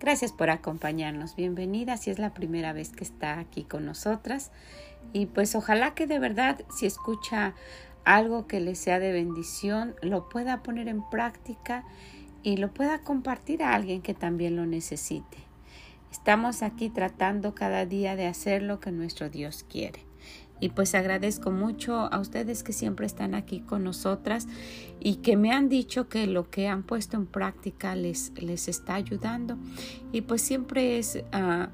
Gracias por acompañarnos. Bienvenida si es la primera vez que está aquí con nosotras. Y pues ojalá que de verdad si escucha algo que le sea de bendición, lo pueda poner en práctica y lo pueda compartir a alguien que también lo necesite. Estamos aquí tratando cada día de hacer lo que nuestro Dios quiere. Y pues agradezco mucho a ustedes que siempre están aquí con nosotras y que me han dicho que lo que han puesto en práctica les, les está ayudando. Y pues siempre es, ah,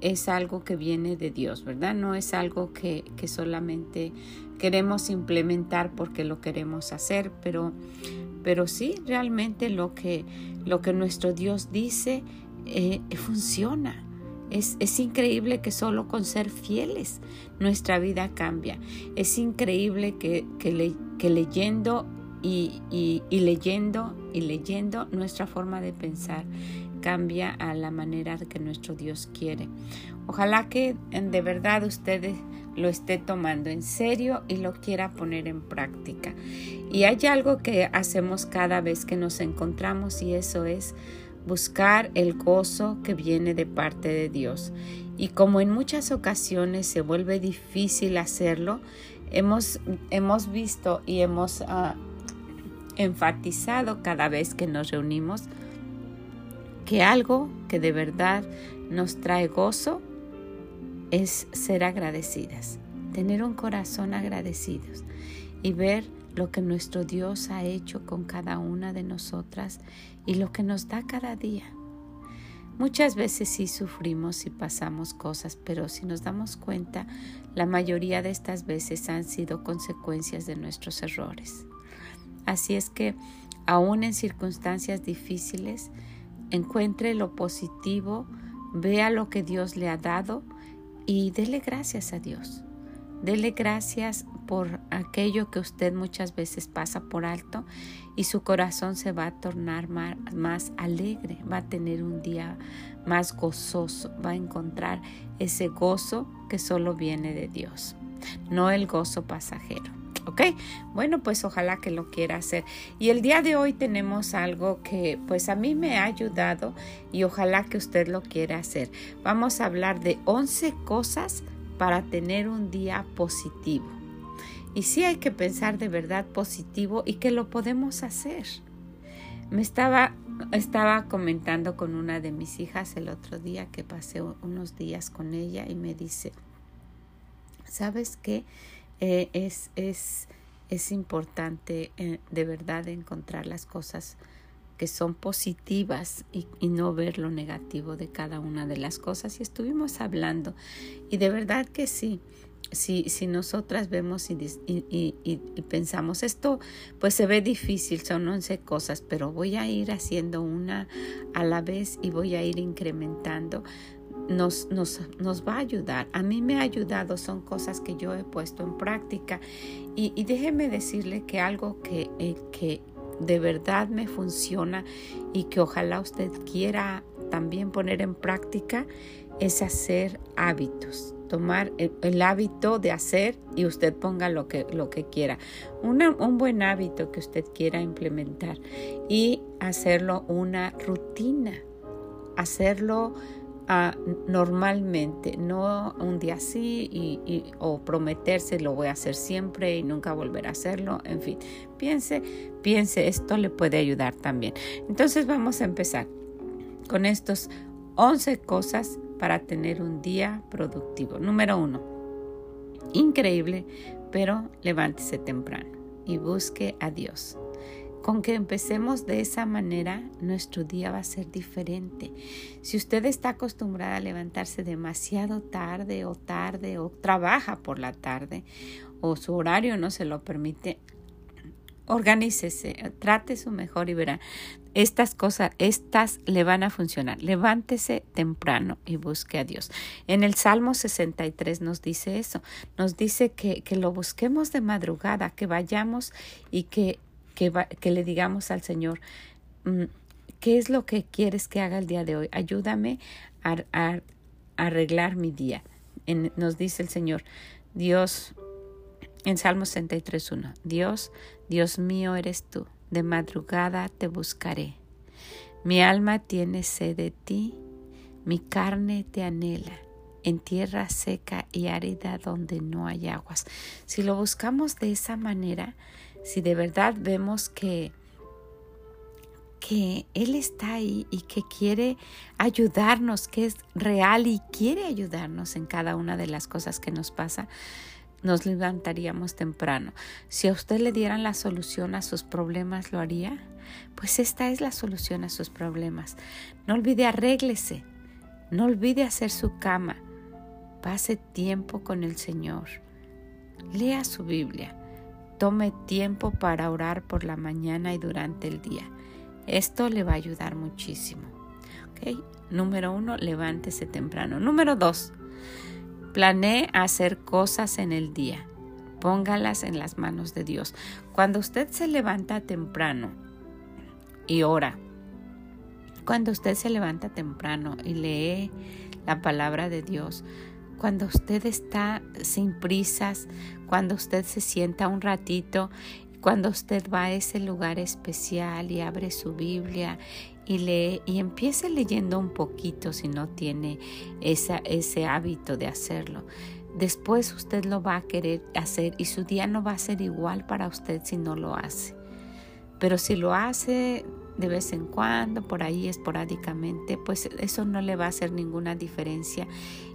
es algo que viene de Dios, ¿verdad? No es algo que, que solamente queremos implementar porque lo queremos hacer, pero, pero sí realmente lo que, lo que nuestro Dios dice eh, funciona. Es, increíble que solo con ser fieles nuestra vida cambia. Es increíble que, que, leyendo y, y, leyendo y leyendo nuestra forma de pensar cambia a la manera que nuestro Dios quiere. Ojalá que de verdad ustedes lo esté tomando en serio y lo quiera poner en práctica. Y hay algo que hacemos cada vez que nos encontramos y eso es buscar el gozo que viene de parte de Dios. Y como en muchas ocasiones se vuelve difícil hacerlo, hemos, hemos visto y hemos ah, enfatizado cada vez que nos reunimos que algo que de verdad nos trae gozo es ser agradecidas, tener un corazón agradecidos y ver lo que nuestro Dios ha hecho con cada una de nosotras y lo que nos da cada día. Muchas veces sí sufrimos y pasamos cosas, pero si nos damos cuenta, la mayoría de estas veces han sido consecuencias de nuestros errores. Así es que, aún en circunstancias difíciles, encuentre lo positivo, vea lo que Dios le ha dado y dele gracias a Dios. Dele gracias por aquello que usted muchas veces pasa por alto y su corazón se va a tornar más, alegre, va a tener un día más gozoso, va a encontrar ese gozo que solo viene de Dios, no el gozo pasajero. ¿Ok? Bueno, pues ojalá que lo quiera hacer. Y el día de hoy tenemos algo que pues a mí me ha ayudado y ojalá que usted lo quiera hacer. Vamos a hablar de 11 cosas para tener un día positivo. Y sí hay que pensar de verdad positivo y que lo podemos hacer. Me estaba, estaba comentando con una de mis hijas el otro día que pasé unos días con ella y me dice, ¿sabes qué? Eh, es, es, es importante eh, de verdad encontrar las cosas que son positivas y, no ver lo negativo de cada una de las cosas. Y estuvimos hablando y de verdad que sí. Si, si nosotras vemos y, pensamos esto, pues se ve difícil, son 11 cosas, pero voy a ir haciendo una a la vez y voy a ir incrementando. Nos, nos, nos, va a ayudar. A mí me ha ayudado, son cosas que yo he puesto en práctica. Y, y déjeme decirle que algo que, eh, que, de verdad me funciona y que ojalá usted quiera también poner en práctica es hacer hábitos, tomar el, hábito de hacer y usted ponga lo que, lo que quiera. un buen hábito que usted quiera implementar y hacerlo una rutina, hacerlo normalmente, no un día así y, o prometerse lo voy a hacer siempre y nunca volver a hacerlo, en fin, piense, piense, esto le puede ayudar también. Entonces vamos a empezar con estos 11 cosas para tener un día productivo. Número uno, increíble, pero levántese temprano y busque a Dios. Con que empecemos de esa manera, nuestro día va a ser diferente. Si usted está acostumbrada a levantarse demasiado tarde o tarde o trabaja por la tarde o su horario no se lo permite, organícese, trate su mejor y verá. Estas cosas, estas le van a funcionar. Levántese temprano y busque a Dios. En el Salmo 63 nos dice eso, nos dice que, que lo busquemos de madrugada, que vayamos y que, que, le digamos al Señor, mm, ¿qué es lo que quieres que haga el día de hoy? Ayúdame a, arreglar mi día. nos dice el Señor, Dios, en Salmo 63.1, Dios, Dios mío eres tú de madrugada te buscaré. Mi alma tiene sed de ti, mi carne te anhela, en tierra seca y árida donde no hay aguas. Si lo buscamos de esa manera, si de verdad vemos que que Él está ahí y que quiere ayudarnos, que es real y quiere ayudarnos en cada una de las cosas que nos pasa, nos levantaríamos temprano. Si a usted le dieran la solución a sus problemas, ¿lo haría? Pues esta es la solución a sus problemas. No olvide arréglese. No olvide hacer su cama. Pase tiempo con el Señor. Lea su Biblia. Tome tiempo para orar por la mañana y durante el día. Esto le va a ayudar muchísimo. ¿Okay? Número uno, levántese temprano. Número dos, Planee hacer cosas en el día. Póngalas en las manos de Dios. Cuando usted se levanta temprano y ora, cuando usted se levanta temprano y lee la palabra de Dios, cuando usted está sin prisas, cuando usted se sienta un ratito, cuando usted va a ese lugar especial y abre su Biblia y lee y empiece leyendo un poquito si no tiene ese hábito de hacerlo. Después usted lo va a querer hacer y su día no va a ser igual para usted si no lo hace. Pero si lo hace de vez en cuando, por ahí esporádicamente, pues eso no le va a hacer ninguna diferencia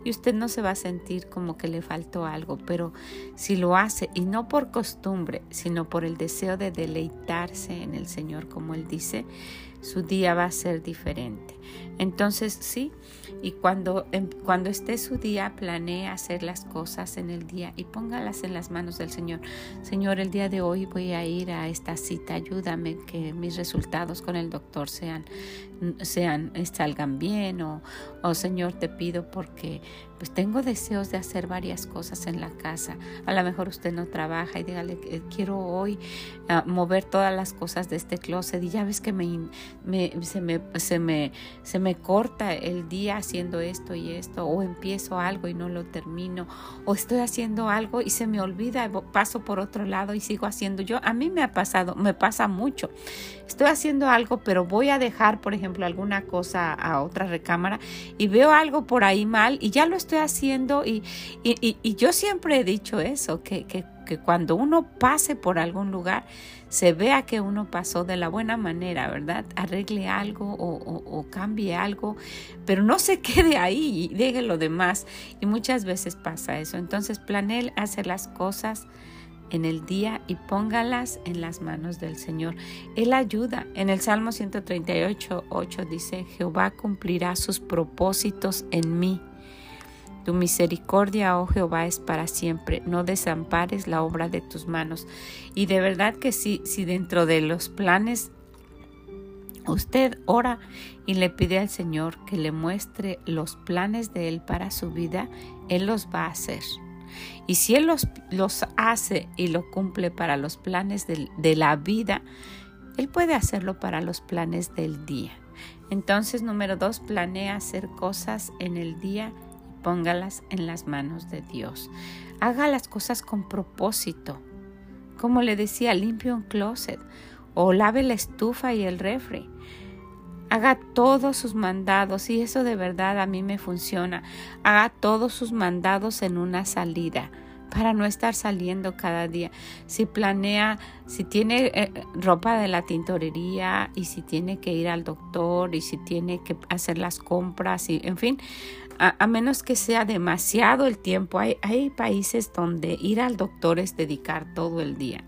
y usted no se va a sentir como que le faltó algo, pero si lo hace y no por costumbre, sino por el deseo de deleitarse en el Señor, como Él dice, su día va a ser diferente. Entonces, sí, y cuando, em, cuando esté su día, planee hacer las cosas en el día y póngalas en las manos del Señor. Señor, el día de hoy voy a ir a esta cita, ayúdame que mis resultados con el doctor sean, sean salgan bien o, Señor, te pido porque pues tengo deseos de hacer varias cosas en la casa. A lo mejor usted no trabaja y dígale, quiero hoy ah, mover todas las cosas de este closet y ya ves que me, se, me, se, me, se me corta el día haciendo esto y esto, o empiezo algo y no lo termino, o estoy haciendo algo y se me olvida, paso por otro lado y sigo haciendo. Yo, a mí me ha pasado, me pasa mucho. Estoy haciendo algo, pero voy a dejar, por ejemplo, alguna cosa a otra recámara y veo algo por ahí mal y ya lo estoy haciendo y, y, yo siempre he dicho eso, que, que, cuando uno pase por algún lugar, se vea que uno pasó de la buena manera, ¿verdad? Arregle algo o, cambie algo, pero no se quede ahí y deje lo demás. Y muchas veces pasa eso. Entonces planee hacer las cosas en el día y póngalas en las manos del Señor. Él ayuda. En el Salmo 138, 8 dice, Jehová cumplirá sus propósitos en mí. Tu misericordia, oh Jehová, es para siempre. No desampares la obra de tus manos. Y de verdad que sí, si dentro de los planes usted ora y le pide al Señor que le muestre los planes de Él para su vida, Él los va a hacer. Y si Él los, los hace y lo cumple para los planes de, de la vida, Él puede hacerlo para los planes del día. Entonces, número dos, planea hacer cosas en el día póngalas en las manos de Dios. Haga las cosas con propósito. Como le decía, limpie un closet o lave la estufa y el refri. Haga todos sus mandados y eso de verdad a mí me funciona. Haga todos sus mandados en una salida para no estar saliendo cada día. Si planea, si tiene eh, ropa de la tintorería y si tiene que ir al doctor y si tiene que hacer las compras y en fin, a, menos que sea demasiado el tiempo. Hay, hay países donde ir al doctor es dedicar todo el día.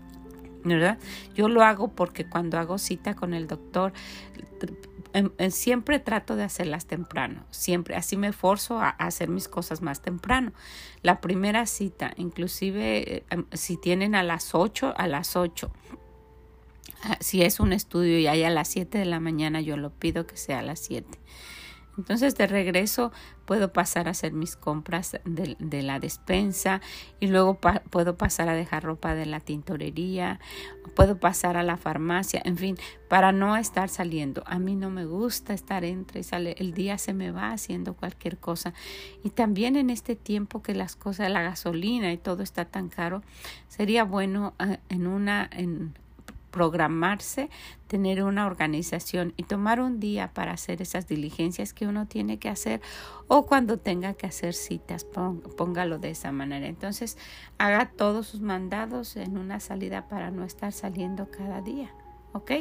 ¿verdad? Yo lo hago porque cuando hago cita con el doctor, siempre trato de hacerlas temprano, siempre, así me forzo a, hacer mis cosas más temprano. La primera cita, inclusive em, si tienen a las 8, a las 8 Ah, si es un estudio y hay a las 7 de la mañana, yo lo pido que sea a las 7. Entonces de regreso puedo pasar a hacer mis compras de, la despensa y luego puedo pasar a dejar ropa de la tintorería, puedo pasar a la farmacia, en fin, para no estar saliendo. A mí no me gusta estar entre y sale, el día se me va haciendo cualquier cosa. Y también en este tiempo que las cosas, la gasolina y todo está tan caro, sería bueno ah, en una... En, programarse, tener una organización y tomar un día para hacer esas diligencias que uno tiene que hacer o cuando tenga que hacer citas, póngalo de esa manera. Entonces, haga todos sus mandados en una salida para no estar saliendo cada día, ¿ok?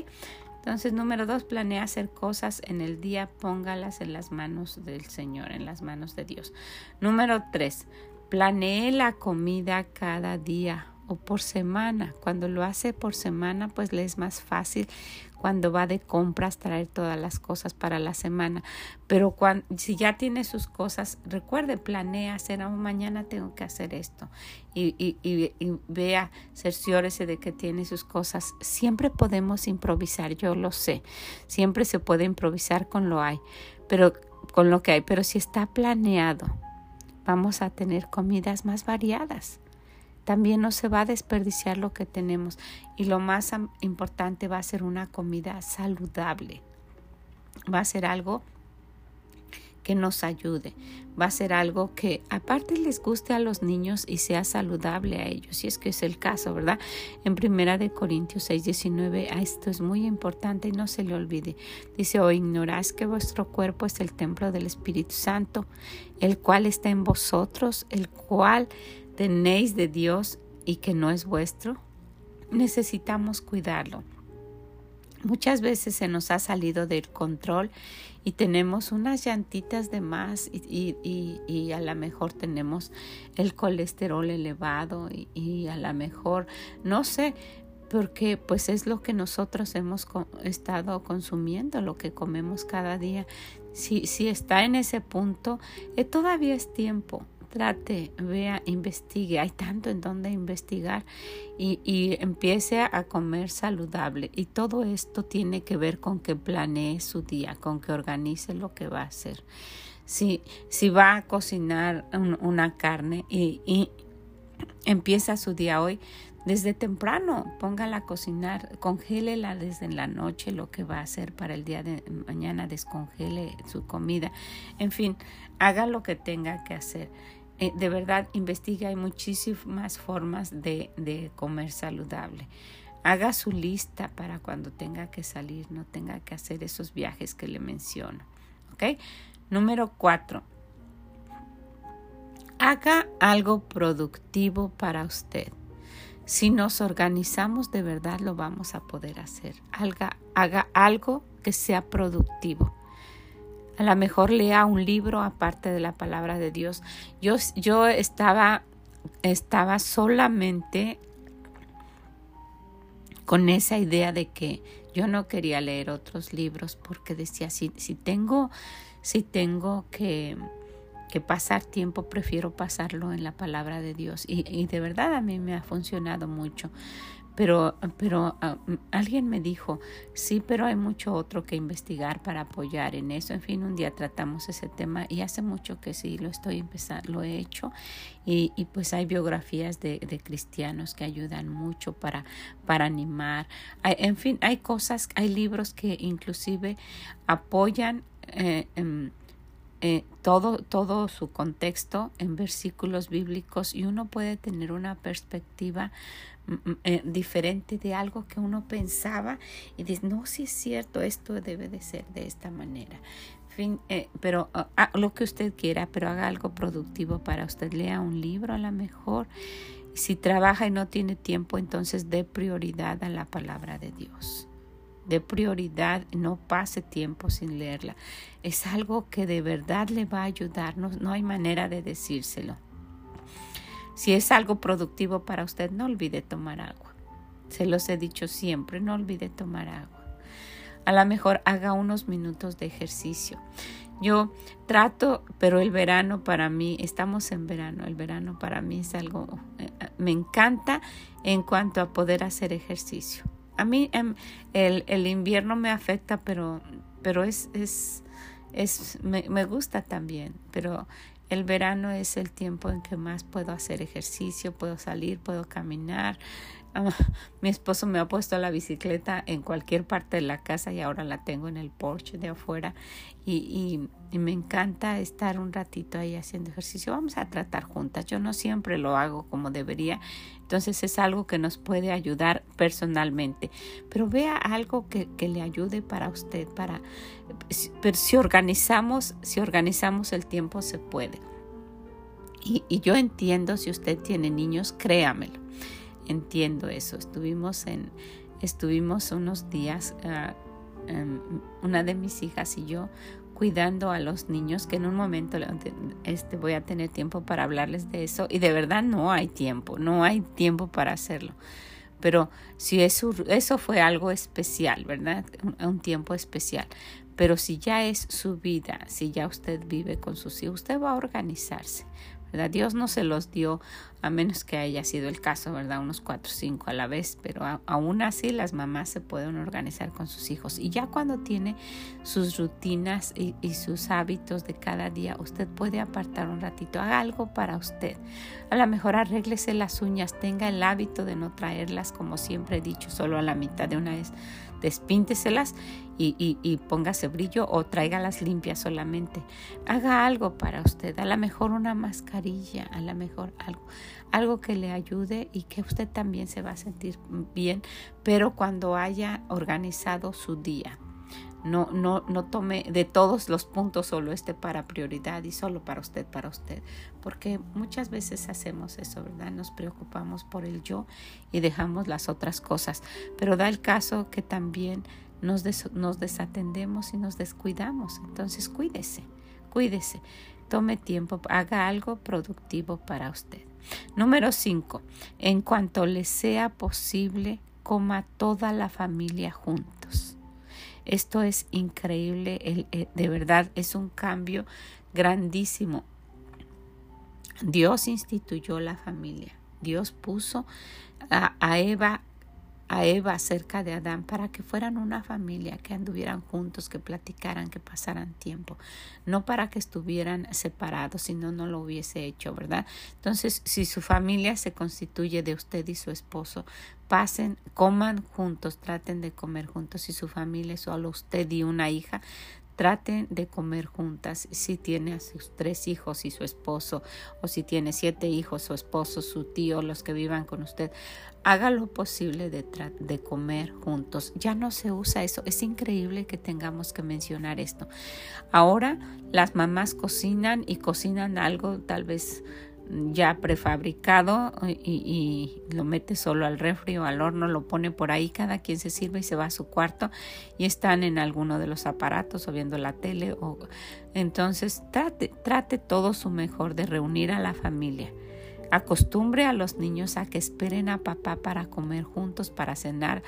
Entonces, número dos, planea hacer cosas en el día, póngalas en las manos del Señor, en las manos de Dios. Número tres, planee la comida cada día por semana. Cuando lo hace por semana, pues le es más fácil cuando va de compras traer todas las cosas para la semana. Pero cuando, si ya tiene sus cosas, recuerde, planea hacer, oh, mañana tengo que hacer esto. Y, y, y, y, vea, cerciórese de que tiene sus cosas. Siempre podemos improvisar, yo lo sé. Siempre se puede improvisar con lo hay, pero con lo que hay. Pero si está planeado, vamos a tener comidas más variadas también no se va a desperdiciar lo que tenemos y lo más importante va a ser una comida saludable. Va a ser algo que nos ayude. Va a ser algo que aparte les guste a los niños y sea saludable a ellos, si es que es el caso, ¿verdad? En primera de Corintios 6, 19, esto es muy importante y no se le olvide. Dice, o ignoráis que vuestro cuerpo es el templo del Espíritu Santo, el cual está en vosotros, el cual tenéis de Dios y que no es vuestro, necesitamos cuidarlo. Muchas veces se nos ha salido del control y tenemos unas llantitas de más y, y, a lo mejor tenemos el colesterol elevado y, y a lo mejor, no sé, porque pues es lo que nosotros hemos estado consumiendo, lo que comemos cada día. Si, si está en ese punto, eh, todavía es tiempo trate, vea, investigue, hay tanto en donde investigar y, y, empiece a comer saludable. Y todo esto tiene que ver con que planee su día, con que organice lo que va a hacer. Si, si va a cocinar una carne y, y empieza su día hoy, desde temprano, póngala a cocinar, congélela desde la noche lo que va a hacer para el día de mañana, descongele su comida, en fin, haga lo que tenga que hacer. Eh, de verdad investigue, hay muchísimas formas de, comer saludable. Haga su lista para cuando tenga que salir, no tenga que hacer esos viajes que le menciono. ¿Ok? Número cuatro. Haga algo productivo para usted. Si nos organizamos de verdad lo vamos a poder hacer. Haga algo que sea productivo. A lo mejor lea un libro aparte de la palabra de Dios. Yo, yo estaba, estaba solamente con esa idea de que yo no quería leer otros libros porque decía, si, si tengo, si tengo que, que pasar tiempo, prefiero pasarlo en la palabra de Dios. Y, y de verdad a mí me ha funcionado mucho. Pero, pero ah, alguien me dijo, sí, pero hay mucho otro que investigar para apoyar en eso. En fin, un día tratamos ese tema y hace mucho que sí lo estoy empezando, lo he hecho y, y pues hay biografías de, de, cristianos que ayudan mucho para, para animar. en fin, hay cosas, hay libros que inclusive apoyan. Eh, eh, todo, todo su contexto en versículos bíblicos y uno puede tener una perspectiva mm, mm, eh, diferente de algo que uno pensaba y dice, no, si es cierto, esto debe de ser de esta manera. Fin, eh, pero ah, lo que usted quiera, pero haga algo productivo para usted. Lea un libro a lo mejor. Si trabaja y no tiene tiempo, entonces dé prioridad a la palabra de Dios de prioridad, no pase tiempo sin leerla. Es algo que de verdad le va a ayudar, no, hay manera de decírselo. Si es algo productivo para usted, no olvide tomar agua. Se los he dicho siempre, no olvide tomar agua. A lo mejor haga unos minutos de ejercicio. Yo trato, pero el verano para mí, estamos en verano, el verano para mí es algo, eh, me encanta en cuanto a poder hacer ejercicio a mí em, el, el, invierno me afecta, pero, pero es, es, es me, me gusta también, pero el verano es el tiempo en que más puedo hacer ejercicio, puedo salir, puedo caminar, Mi esposo me ha puesto la bicicleta en cualquier parte de la casa y ahora la tengo en el porche de afuera y, y, me encanta estar un ratito ahí haciendo ejercicio. Vamos a tratar juntas. Yo no siempre lo hago como debería, entonces es algo que nos puede ayudar personalmente. Pero vea algo que, que le ayude para usted, para pero si organizamos, si organizamos el tiempo se puede. Y, y yo entiendo si usted tiene niños, créamelo entiendo eso. Estuvimos en, estuvimos unos días, ah, em, una de mis hijas y yo, cuidando a los niños, que en un momento este, voy a tener tiempo para hablarles de eso. Y de verdad no hay tiempo, no hay tiempo para hacerlo. Pero si eso, eso fue algo especial, ¿verdad? un tiempo especial. Pero si ya es su vida, si ya usted vive con sus hijos, usted va a organizarse. Dios no se los dio a menos que haya sido el caso, ¿verdad? Unos cuatro o cinco a la vez, pero aún así las mamás se pueden organizar con sus hijos. Y ya cuando tiene sus rutinas y, y sus hábitos de cada día, usted puede apartar un ratito, haga algo para usted. A lo mejor arréglese las uñas, tenga el hábito de no traerlas, como siempre he dicho, solo a la mitad de una vez despínteselas y, y, y, póngase brillo o tráigalas limpias solamente. Haga algo para usted, a lo mejor una mascarilla, a lo mejor algo, algo que le ayude y que usted también se va a sentir bien, pero cuando haya organizado su día. No, no, no tome de todos los puntos solo este para prioridad y solo para usted, para usted. Porque muchas veces hacemos eso, ¿verdad? Nos preocupamos por el yo y dejamos las otras cosas. Pero da el caso que también nos, nos desatendemos y nos descuidamos. Entonces cuídese, cuídese. Tome tiempo, haga algo productivo para usted. Número 5. En cuanto le sea posible, coma toda la familia juntos. Esto es increíble, eh, de verdad es un cambio grandísimo. Dios instituyó la familia. Dios puso a, a Eva a Eva cerca de Adán para que fueran una familia, que anduvieran juntos, que platicaran, que pasaran tiempo, no para que estuvieran separados, si no, no lo hubiese hecho, ¿verdad? Entonces, si su familia se constituye de usted y su esposo, pasen, coman juntos, traten de comer juntos, si su familia es solo usted y una hija, Traten de comer juntas. Si tiene a sus tres hijos y su esposo, o si tiene siete hijos, su esposo, su tío, los que vivan con usted, haga lo posible de, de comer juntos. Ya no se usa eso. Es increíble que tengamos que mencionar esto. Ahora las mamás cocinan y cocinan algo tal vez ya prefabricado y, lo mete solo al refri o al horno, lo pone por ahí, cada quien se sirve y se va a su cuarto y están en alguno de los aparatos o viendo la tele o entonces trate, trate todo su mejor de reunir a la familia. Acostumbre a los niños a que esperen a papá para comer juntos, para cenar,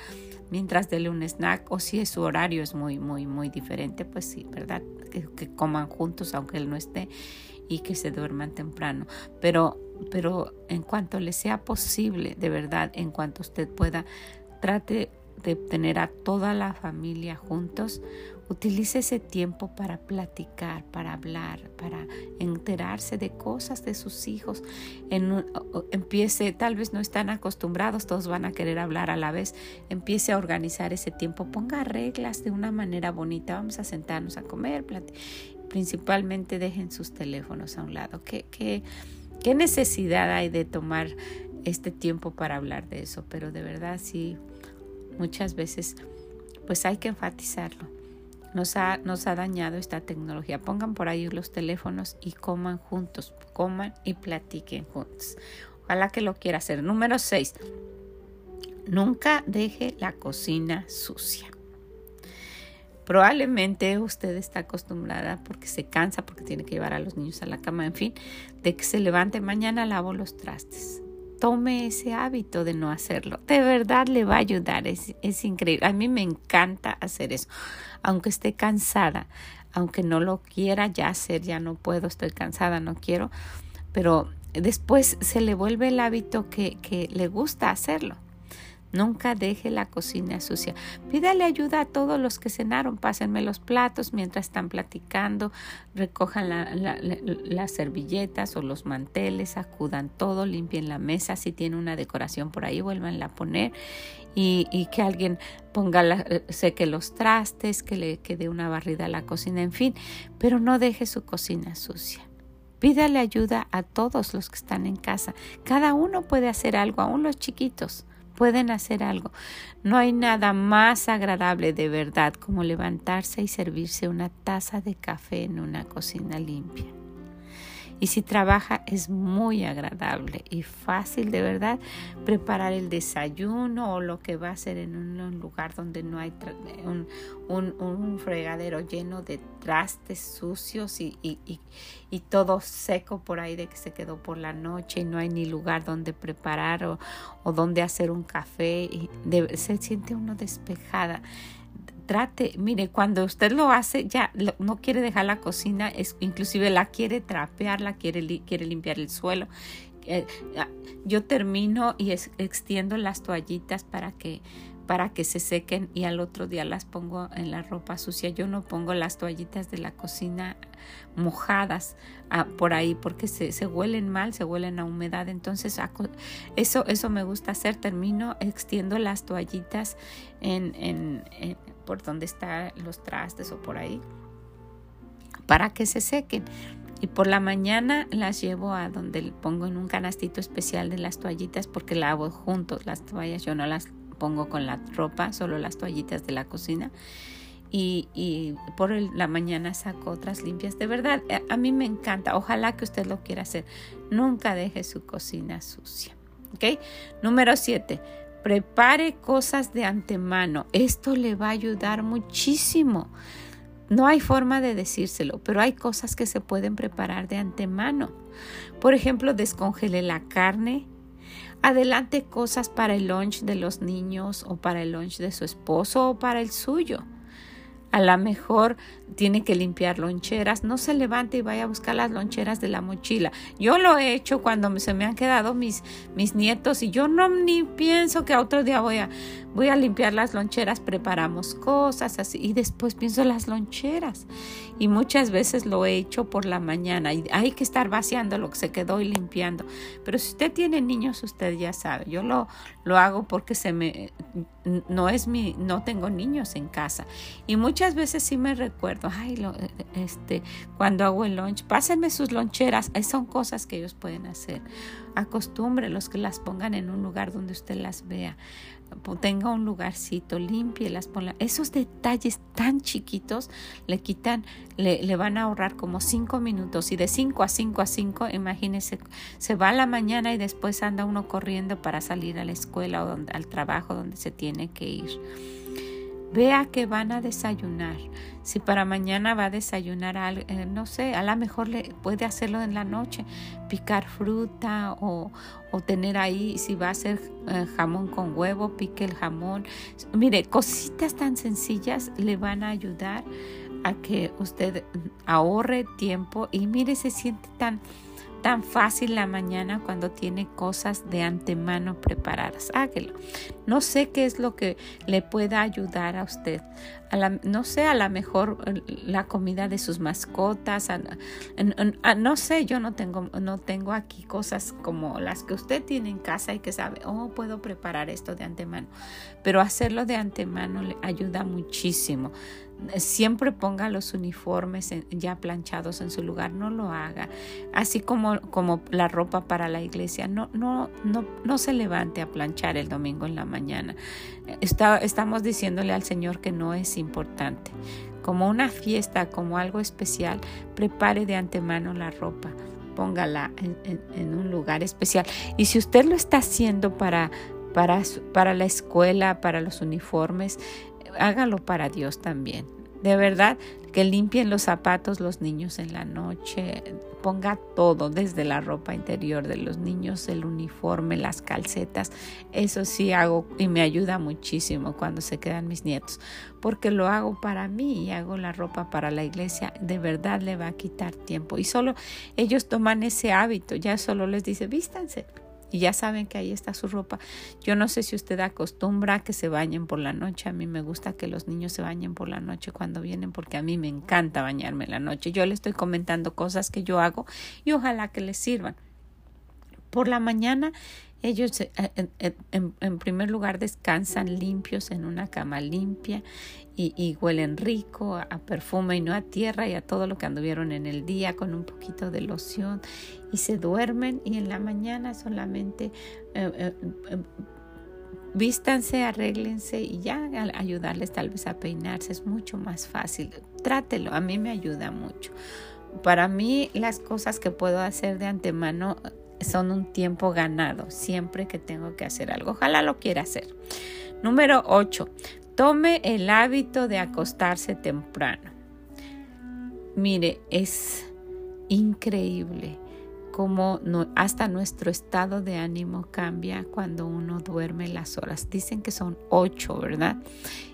mientras dele un snack o si su horario es muy, muy, muy diferente, pues sí, ¿verdad? que coman juntos aunque él no esté y que se duerman temprano. Pero, pero en cuanto le sea posible, de verdad, en cuanto usted pueda, trate de tener a toda la familia juntos, utilice ese tiempo para platicar, para hablar, para enterarse de cosas de sus hijos. En, empiece, tal vez no están acostumbrados, todos van a querer hablar a la vez. Empiece a organizar ese tiempo, ponga reglas de una manera bonita. Vamos a sentarnos a comer, principalmente dejen sus teléfonos a un lado. ¿Qué, qué, qué necesidad hay de tomar este tiempo para hablar de eso? Pero de verdad sí, muchas veces pues hay que enfatizarlo. Nos ha, nos ha dañado esta tecnología. Pongan por ahí los teléfonos y coman juntos, coman y platiquen juntos. Ojalá que lo quiera hacer. Número 6. Nunca deje la cocina sucia. Probablemente usted está acostumbrada porque se cansa, porque tiene que llevar a los niños a la cama, en fin, de que se levante mañana lavo los trastes. Tome ese hábito de no hacerlo. De verdad le va a ayudar. Es, es increíble. A mí me encanta hacer eso. Aunque esté cansada, aunque no lo quiera ya hacer, ya no puedo, estoy cansada, no quiero. Pero después se le vuelve el hábito que, que le gusta hacerlo. Nunca deje la cocina sucia. Pídale ayuda a todos los que cenaron. Pásenme los platos mientras están platicando. Recojan las servilletas o los manteles. Acudan todo. Limpien la mesa. Si tiene una decoración por ahí, vuelvanla a poner. Y, y que alguien ponga, seque los trastes, que le quede una barrida a la cocina, en fin. Pero no deje su cocina sucia. Pídale ayuda a todos los que están en casa. Cada uno puede hacer algo, aún los chiquitos pueden hacer algo. No hay nada más agradable de verdad como levantarse y servirse una taza de café en una cocina limpia. Y si trabaja es muy agradable y fácil de verdad preparar el desayuno o lo que va a hacer en un lugar donde no hay un, un, fregadero lleno de trastes sucios y, y, y, todo seco por ahí de que se quedó por la noche y no hay ni lugar donde preparar o, o donde hacer un café y se siente uno despejada trate, mire, cuando usted lo hace, ya no quiere dejar la cocina, es, inclusive la quiere trapear, la quiere, quiere limpiar el suelo. Eh, ah, yo termino y extiendo las toallitas para que para que se sequen y al otro día las pongo en la ropa sucia. Yo no pongo las toallitas de la cocina mojadas ah, por ahí porque se, se, huelen mal, se huelen a humedad. Entonces eso, eso me gusta hacer. Termino, extiendo las toallitas en, en por donde están los trastes o por ahí, para que se sequen. Y por la mañana las llevo a donde pongo en un canastito especial de las toallitas porque lavo juntos las toallas. Yo no las pongo con la ropa, solo las toallitas de la cocina. Y, y por la mañana saco otras limpias. De verdad, a, a, mí me encanta. Ojalá que usted lo quiera hacer. Nunca deje su cocina sucia. ¿Ok? Número 7 prepare cosas de antemano. Esto le va a ayudar muchísimo. No hay forma de decírselo, pero hay cosas que se pueden preparar de antemano. Por ejemplo, descongele la carne, adelante cosas para el lunch de los niños o para el lunch de su esposo o para el suyo. A lo mejor tiene que limpiar loncheras. No se levante y vaya a buscar las loncheras de la mochila. Yo lo he hecho cuando se me han quedado mis, mis nietos y yo no ni pienso que otro día voy a, voy a limpiar las loncheras. Preparamos cosas así y después pienso las loncheras. Y muchas veces lo he hecho por la mañana y hay que estar vaciando lo que se quedó y limpiando. Pero si usted tiene niños, usted ya sabe. Yo lo, lo hago porque se me no es mi no tengo niños en casa. Y muchas veces sí me recuerdo ay lo, este cuando hago el lunch pásenme sus loncheras son cosas que ellos pueden hacer. Acostumbre los que las pongan en un lugar donde usted las vea tenga un lugarcito, las ponla. Esos detalles tan chiquitos le quitan, le, le, van a ahorrar como cinco minutos. Y de cinco a cinco a cinco, imagínese, se va a la mañana y después anda uno corriendo para salir a la escuela o al trabajo donde se tiene que ir. Vea que van a desayunar. Si para mañana va a desayunar, eh, no sé, a lo mejor le puede hacerlo en la noche, picar fruta o, o tener ahí, si va a hacer eh, jamón con huevo, pique el jamón. Mire, cositas tan sencillas le van a ayudar a que usted ahorre tiempo y mire, se siente tan tan fácil la mañana cuando tiene cosas de antemano preparadas. Hágalo. No sé qué es lo que le pueda ayudar a usted. no sé, a lo mejor eh, la comida de sus mascotas. no sé, yo no tengo, no tengo aquí cosas como las que usted tiene en casa y que sabe, oh, puedo preparar esto de antemano. Pero hacerlo de antemano le ayuda muchísimo siempre ponga los uniformes ya planchados en su lugar, no lo haga. Así como, como la ropa para la iglesia, no, no, no, no se levante a planchar el domingo en la mañana. Está, estamos diciéndole al Señor que no es importante. Como una fiesta, como algo especial, prepare de antemano la ropa póngala en, un lugar especial. Y si usted lo está haciendo para, para, para la escuela, para los uniformes, hágalo para Dios también. De verdad, que limpien los zapatos los niños en la noche, ponga todo, desde la ropa interior de los niños, el uniforme, las calcetas. Eso sí hago y me ayuda muchísimo cuando se quedan mis nietos, porque lo hago para mí y hago la ropa para la iglesia. De verdad le va a quitar tiempo. Y solo ellos toman ese hábito, ya solo les dice, vístanse y ya saben que ahí está su ropa. Yo no sé si usted acostumbra que se bañen por la noche. A mí me gusta que los niños se bañen por la noche cuando vienen porque a mí me encanta bañarme la noche. Yo le estoy comentando cosas que yo hago y ojalá que les sirvan. Por la mañana ellos eh, en, primer lugar descansan limpios en una cama limpia y, huelen rico a, perfume y no a tierra y a todo lo que anduvieron en el día con un poquito de loción y se duermen y en la mañana solamente eh, eh, vístanse, arréglense y ya ayudarles tal vez a peinarse es mucho más fácil. Trátelo, a mí me ayuda mucho. Para mí las cosas que puedo hacer de antemano son un tiempo ganado siempre que tengo que hacer algo. Ojalá lo quiera hacer. Número 8. Tome el hábito de acostarse temprano. Mire, es increíble cómo hasta nuestro estado de ánimo cambia cuando uno duerme las horas. Dicen que son ocho, ¿verdad?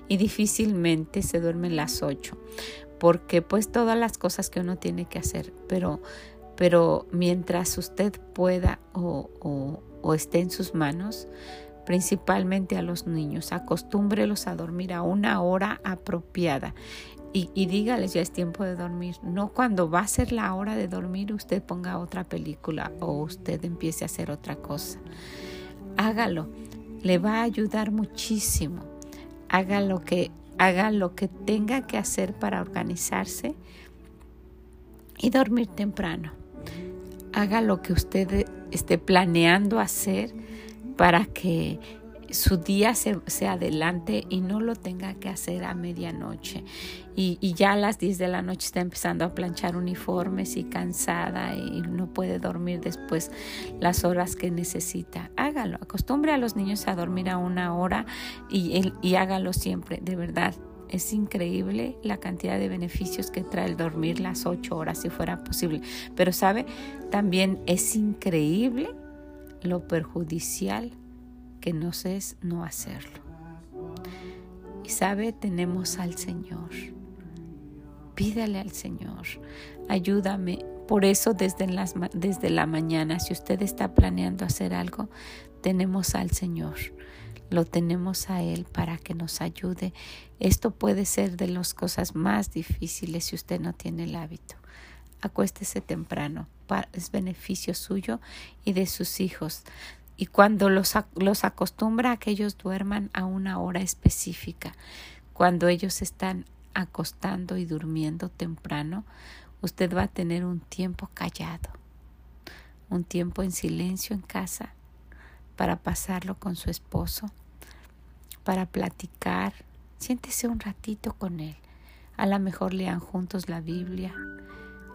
Y difícilmente se duermen las ocho, porque pues todas las cosas que uno tiene que hacer, pero pero mientras usted pueda o, esté en sus manos, principalmente a los niños, acostúmbrelos a dormir a una hora apropiada. Y, y, dígales ya es tiempo de dormir. No cuando va a ser la hora de dormir usted ponga otra película o usted empiece a hacer otra cosa. Hágalo, le va a ayudar muchísimo. Haga lo que, haga lo que tenga que hacer para organizarse y dormir temprano haga lo que usted esté planeando hacer para que su día se, adelante y no lo tenga que hacer a medianoche. Y, ya a las 10 de la noche está empezando a planchar uniformes y cansada y no puede dormir después las horas que necesita. Hágalo, acostumbre a los niños a dormir a una hora y, y hágalo siempre, de verdad. Es increíble la cantidad de beneficios que trae el dormir las ocho horas si fuera posible. Pero sabe, también es increíble lo perjudicial que nos es no hacerlo. Y sabe, tenemos al Señor. Pídale al Señor, ayúdame. Por eso desde, las, desde la mañana, si usted está planeando hacer algo, tenemos al Señor lo tenemos a Él para que nos ayude. Esto puede ser de las cosas más difíciles si usted no tiene el hábito. Acuéstese temprano, es beneficio suyo y de sus hijos. Y cuando los, los acostumbra a que ellos duerman a una hora específica, cuando ellos están acostando y durmiendo temprano, usted va a tener un tiempo callado, un tiempo en silencio en casa para pasarlo con su esposo, para platicar. Siéntese un ratito con él. A lo mejor lean juntos la Biblia.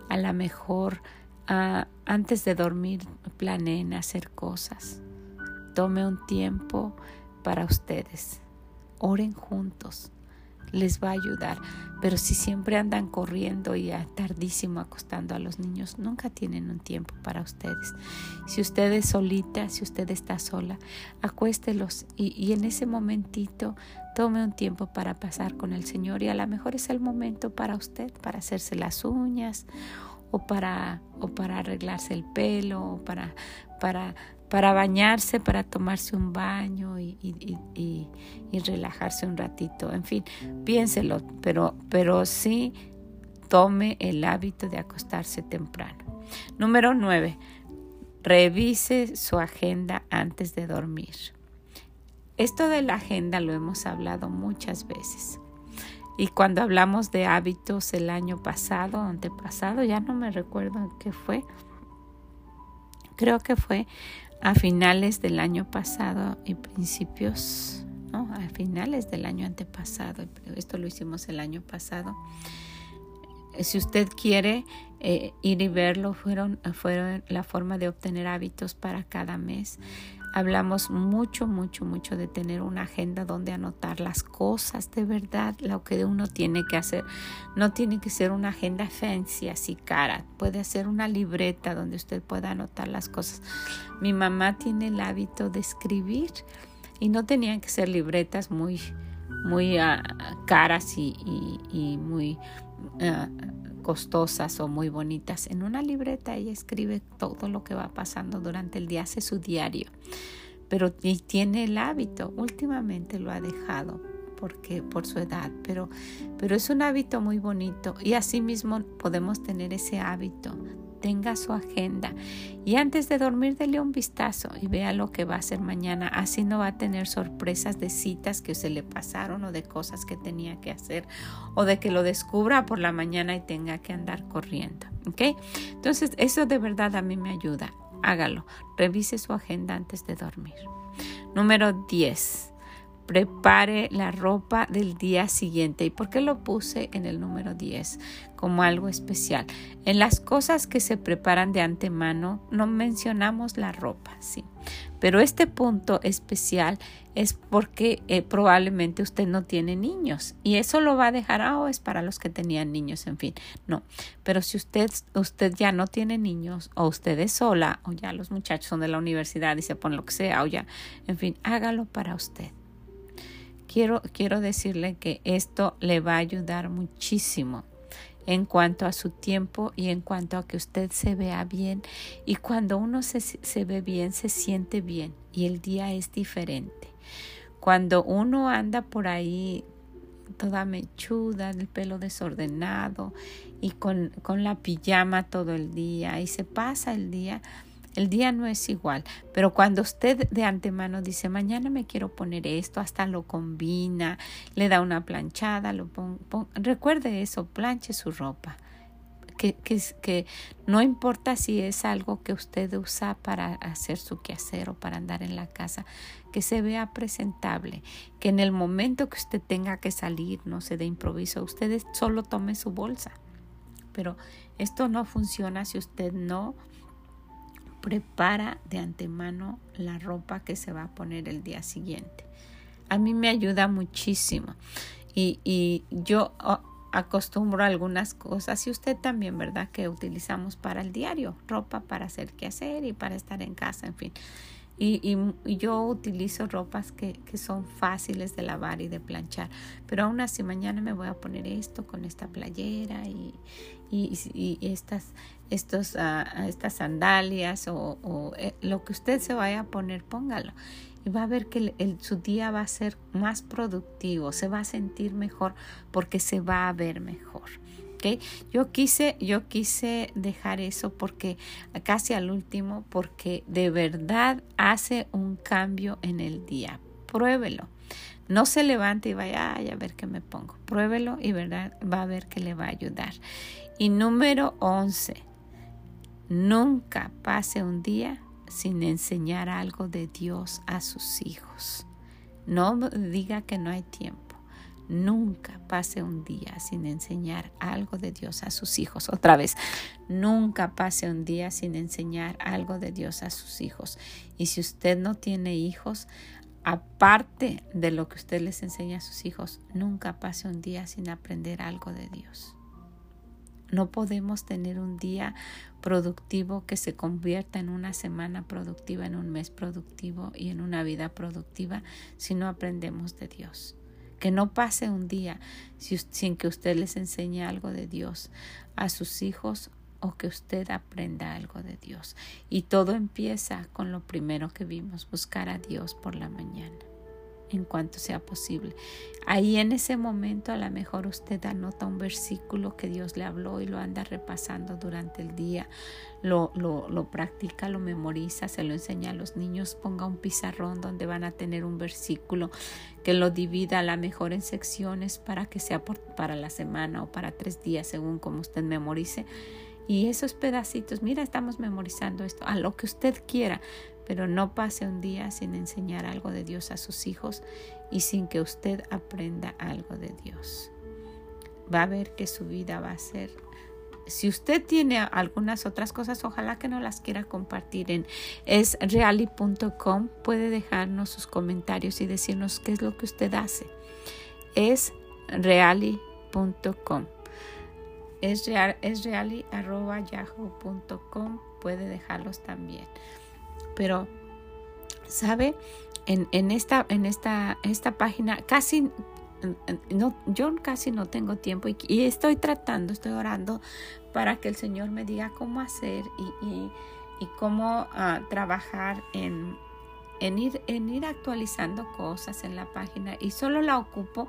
A lo mejor ah, antes de dormir planeen hacer cosas. Tome un tiempo para ustedes. Oren juntos les va a ayudar. Pero si siempre andan corriendo y a tardísimo acostando a los niños, nunca tienen un tiempo para ustedes. Si usted es solita, si usted está sola, acuéstelos y, y en ese momentito tome un tiempo para pasar con el Señor y a lo mejor es el momento para usted, para hacerse las uñas o para, o para arreglarse el pelo o para, para para bañarse, para tomarse un baño y, relajarse un ratito. En fin, piénselo, pero, pero sí tome el hábito de acostarse temprano. Número 9. Revise su agenda antes de dormir. Esto de la agenda lo hemos hablado muchas veces. Y cuando hablamos de hábitos el año pasado, antepasado, ya no me recuerdo qué fue. Creo que fue a finales del año pasado y principios, no, a finales del año antepasado, esto lo hicimos el año pasado. Si usted quiere eh, ir y verlo, fueron, fueron la forma de obtener hábitos para cada mes. Hablamos mucho, mucho, mucho de tener una agenda donde anotar las cosas de verdad, lo que uno tiene que hacer. No tiene que ser una agenda fancy, así cara. Puede ser una libreta donde usted pueda anotar las cosas. Mi mamá tiene el hábito de escribir y no tenían que ser libretas muy, muy ah, caras y, muy... Ah, costosas o muy bonitas. En una libreta ella escribe todo lo que va pasando durante el día, hace su diario. Pero tiene el hábito, últimamente lo ha dejado porque por su edad, pero pero es un hábito muy bonito y asimismo podemos tener ese hábito tenga su agenda y antes de dormir dele un vistazo y vea lo que va a hacer mañana. Así no va a tener sorpresas de citas que se le pasaron o de cosas que tenía que hacer o de que lo descubra por la mañana y tenga que andar corriendo. ¿Ok? Entonces eso de verdad a mí me ayuda. Hágalo. Revise su agenda antes de dormir. Número 10 prepare la ropa del día siguiente. ¿Y por qué lo puse en el número 10 como algo especial? En las cosas que se preparan de antemano no mencionamos la ropa, sí. Pero este punto especial es porque eh, probablemente usted no tiene niños y eso lo va a dejar, ah, oh, es para los que tenían niños, en fin, no. Pero si usted, usted ya no tiene niños o usted es sola o ya los muchachos son de la universidad y se pone lo que sea o ya, en fin, hágalo para usted quiero, quiero decirle que esto le va a ayudar muchísimo en cuanto a su tiempo y en cuanto a que usted se vea bien. Y cuando uno se, se, ve bien, se siente bien y el día es diferente. Cuando uno anda por ahí toda mechuda, el pelo desordenado y con, con la pijama todo el día y se pasa el día, el día no es igual, pero cuando usted de antemano dice, mañana me quiero poner esto, hasta lo combina, le da una planchada, lo recuerde eso, planche su ropa. Que, que, que, no importa si es algo que usted usa para hacer su quehacer o para andar en la casa, que se vea presentable, que en el momento que usted tenga que salir, no se de improviso, usted solo tome su bolsa. Pero esto no funciona si usted no prepara de antemano la ropa que se va a poner el día siguiente. A mí me ayuda muchísimo y, y yo oh, acostumbro algunas cosas y usted también, ¿verdad? Que utilizamos para el diario, ropa para hacer qué hacer y para estar en casa, en fin. Y, yo utilizo ropas que, que, son fáciles de lavar y de planchar. Pero aún así mañana me voy a poner esto con esta playera y, y, estas, estos, uh, estas sandalias o, o eh, lo que usted se vaya a poner, póngalo. Y va a ver que el, su día va a ser más productivo, se va a sentir mejor porque se va a ver mejor. Yo quise, yo quise dejar eso porque casi al último, porque de verdad hace un cambio en el día. Pruébelo. No se levante y vaya a ver qué me pongo. Pruébelo y verdad va a ver que le va a ayudar. Y número 11. Nunca pase un día sin enseñar algo de Dios a sus hijos. No diga que no hay tiempo. Nunca pase un día sin enseñar algo de Dios a sus hijos. Otra vez, nunca pase un día sin enseñar algo de Dios a sus hijos. Y si usted no tiene hijos, aparte de lo que usted les enseña a sus hijos, nunca pase un día sin aprender algo de Dios. No podemos tener un día productivo que se convierta en una semana productiva, en un mes productivo y en una vida productiva si no aprendemos de Dios. Que no pase un día sin que usted les enseñe algo de Dios a sus hijos o que usted aprenda algo de Dios. Y todo empieza con lo primero que vimos, buscar a Dios por la mañana en cuanto sea posible. Ahí en ese momento a lo mejor usted anota un versículo que Dios le habló y lo anda repasando durante el día, lo, lo, practica, lo memoriza, se lo enseña a los niños, ponga un pizarrón donde van a tener un versículo que lo divida a lo mejor en secciones para que sea para la semana o para tres días según como usted memorice. Y esos pedacitos, mira, estamos memorizando esto, a lo que usted quiera, pero no pase un día sin enseñar algo de Dios a sus hijos y sin que usted aprenda algo de Dios. Va a ver que su vida va a ser si usted tiene algunas otras cosas, ojalá que no las quiera compartir en esreali.com. Puede dejarnos sus comentarios y decirnos qué es lo que usted hace. Es reali.com. Es, yahoo.com. Puede dejarlos también. Pero, ¿sabe? En, esta, en esta, esta página casi no, yo casi no tengo tiempo y, estoy tratando, estoy orando para que el Señor me diga cómo hacer y, cómo ah, trabajar en, en ir, en ir actualizando cosas en la página y solo la ocupo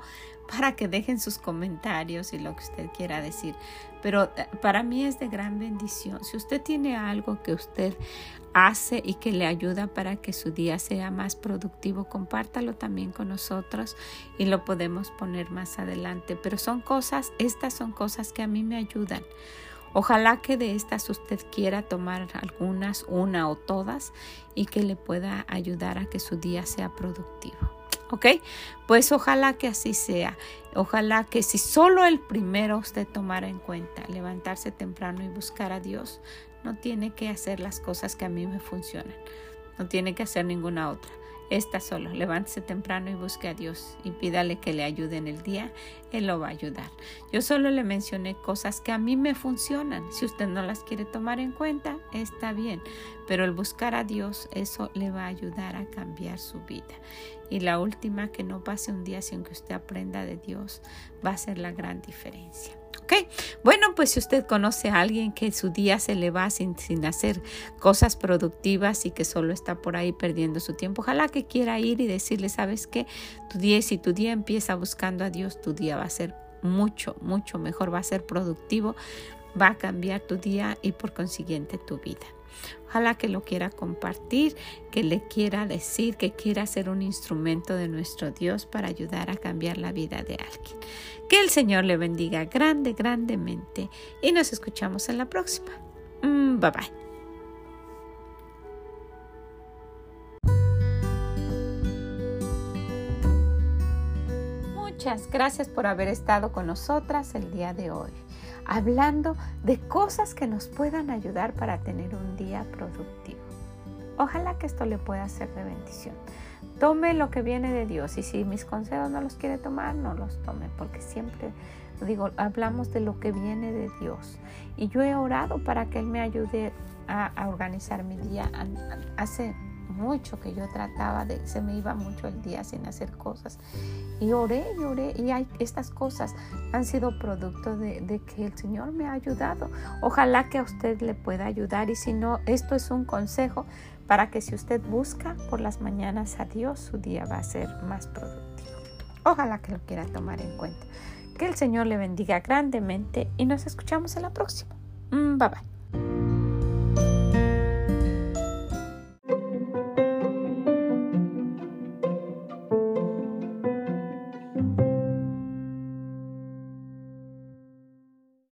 para que dejen sus comentarios y lo que usted quiera decir. Pero eh, para mí es de gran bendición. Si usted tiene algo que usted hace y que le ayuda para que su día sea más productivo, compártalo también con nosotros y lo podemos poner más adelante. Pero son cosas, estas son cosas que a mí me ayudan. Ojalá que de estas usted quiera tomar algunas, una o todas, y que le pueda ayudar a que su día sea productivo. ¿Ok? Pues ojalá que así sea. Ojalá que si solo el primero usted tomara en cuenta, levantarse temprano y buscar a Dios, no tiene que hacer las cosas que a mí me funcionan. No tiene que hacer ninguna otra. Está solo, levántese temprano y busque a Dios y pídale que le ayude en el día, Él lo va a ayudar. Yo solo le mencioné cosas que a mí me funcionan. Si usted no las quiere tomar en cuenta, está bien, pero el buscar a Dios, eso le va a ayudar a cambiar su vida. Y la última, que no pase un día sin que usted aprenda de Dios, va a ser la gran diferencia. Bueno, pues si usted conoce a alguien que su día se le va sin, sin hacer cosas productivas y que solo está por ahí perdiendo su tiempo, ojalá que quiera ir y decirle, ¿sabes qué? Tu día, si tu día empieza buscando a Dios, tu día va a ser mucho, mucho mejor, va a ser productivo, va a cambiar tu día y por consiguiente tu vida. Ojalá que lo quiera compartir, que le quiera decir, que quiera ser un instrumento de nuestro Dios para ayudar a cambiar la vida de alguien. Que el Señor le bendiga grande, grandemente y nos escuchamos en la próxima. Mm, bye bye. Muchas gracias por haber estado con nosotras el día de hoy hablando de cosas que nos puedan ayudar para tener un día productivo. Ojalá que esto le pueda ser de bendición. Tome lo que viene de Dios y si mis consejos no los quiere tomar, no los tome, porque siempre digo, hablamos de lo que viene de Dios. Y yo he orado para que Él me ayude a, organizar mi día. Hace mucho que yo trataba de, se me iba mucho el día sin hacer cosas. Y oré y oré y hay, estas cosas han sido producto de, de que el Señor me ha ayudado. Ojalá que a usted le pueda ayudar y si no, esto es un consejo para que si usted busca por las mañanas a Dios, su día va a ser más productivo. Ojalá que lo quiera tomar en cuenta. Que el Señor le bendiga grandemente y nos escuchamos en la próxima. Mm, bye bye.